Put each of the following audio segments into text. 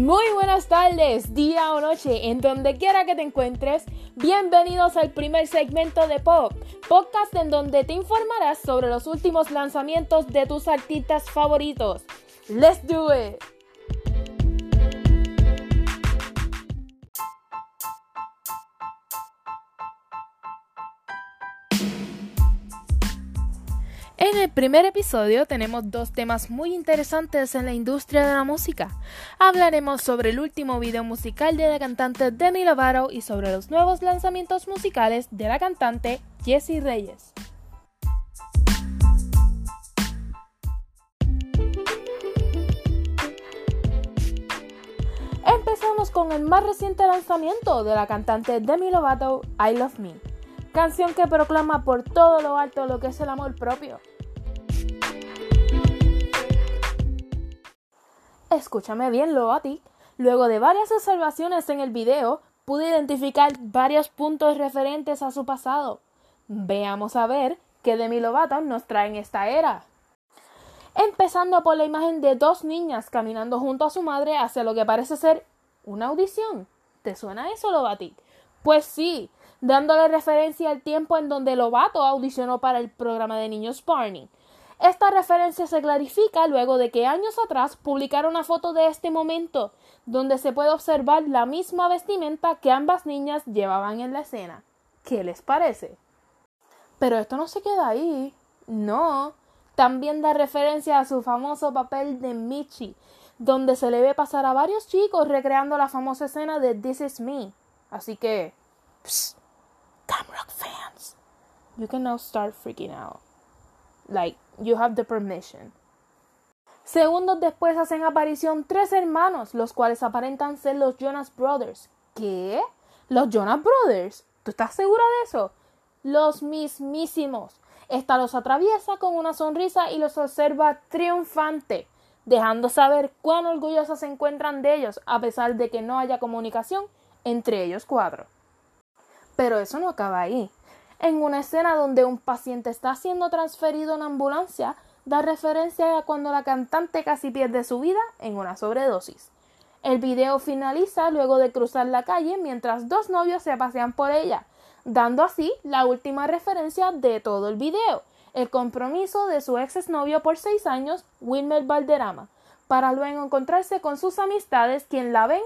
Muy buenas tardes, día o noche, en donde quiera que te encuentres. Bienvenidos al primer segmento de Pop, podcast en donde te informarás sobre los últimos lanzamientos de tus artistas favoritos. Let's do it! En el primer episodio tenemos dos temas muy interesantes en la industria de la música. Hablaremos sobre el último video musical de la cantante Demi Lovato y sobre los nuevos lanzamientos musicales de la cantante Jessie Reyes. Empezamos con el más reciente lanzamiento de la cantante Demi Lovato, I Love Me, canción que proclama por todo lo alto lo que es el amor propio. Escúchame bien, Loati. Luego de varias observaciones en el video, pude identificar varios puntos referentes a su pasado. Veamos a ver qué Demi Lovato nos trae en esta era. Empezando por la imagen de dos niñas caminando junto a su madre hacia lo que parece ser una audición. ¿Te suena eso, Lovato? Pues sí, dándole referencia al tiempo en donde Lovato audicionó para el programa de niños Barney. Esta referencia se clarifica luego de que años atrás publicaron una foto de este momento, donde se puede observar la misma vestimenta que ambas niñas llevaban en la escena. ¿Qué les parece? Pero esto no se queda ahí. No. También da referencia a su famoso papel de Michi, donde se le ve pasar a varios chicos recreando la famosa escena de This Is Me. Así que, Camrock fans, you can now start freaking out. Like, you have the permission. Segundos después hacen aparición tres hermanos, los cuales aparentan ser los Jonas Brothers. ¿Qué? ¿Los Jonas Brothers? ¿Tú estás segura de eso? Los mismísimos. Esta los atraviesa con una sonrisa y los observa triunfante, dejando saber cuán orgullosos se encuentran de ellos, a pesar de que no haya comunicación entre ellos cuatro. Pero eso no acaba ahí en una escena donde un paciente está siendo transferido en ambulancia, da referencia a cuando la cantante casi pierde su vida en una sobredosis. El video finaliza luego de cruzar la calle mientras dos novios se pasean por ella, dando así la última referencia de todo el video, el compromiso de su ex novio por seis años, Wilmer Valderrama, para luego encontrarse con sus amistades quien la ven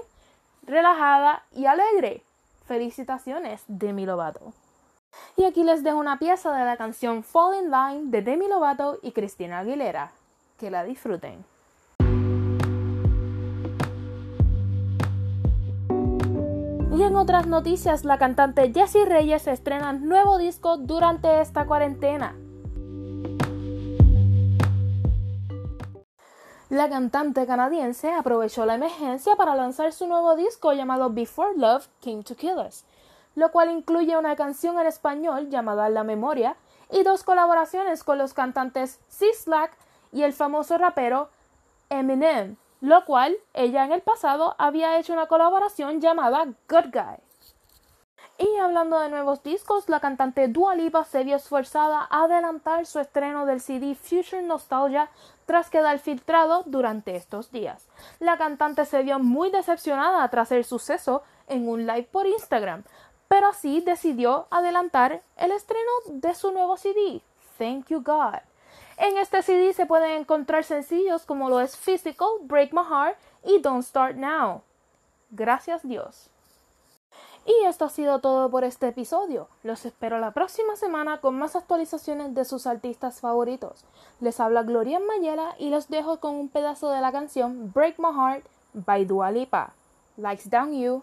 relajada y alegre. Felicitaciones, Demi Lovato. Y aquí les dejo una pieza de la canción Fall in Line de Demi Lovato y Cristina Aguilera. Que la disfruten. Y en otras noticias, la cantante Jessie Reyes estrena nuevo disco durante esta cuarentena. La cantante canadiense aprovechó la emergencia para lanzar su nuevo disco llamado Before Love Came to Kill Us, lo cual incluye una canción en español llamada La Memoria y dos colaboraciones con los cantantes C-Slack y el famoso rapero Eminem, lo cual ella en el pasado había hecho una colaboración llamada Good Guy. Y hablando de nuevos discos, la cantante Dua Lipa se vio esforzada a adelantar su estreno del CD Future Nostalgia tras quedar filtrado durante estos días. La cantante se vio muy decepcionada tras el suceso en un live por Instagram, pero así decidió adelantar el estreno de su nuevo CD, Thank You God. En este CD se pueden encontrar sencillos como lo es Physical, Break My Heart y Don't Start Now. Gracias Dios. Esto ha sido todo por este episodio. Los espero la próxima semana con más actualizaciones de sus artistas favoritos. Les habla Gloria Mayela y los dejo con un pedazo de la canción Break My Heart by Dua Lipa. Likes down you.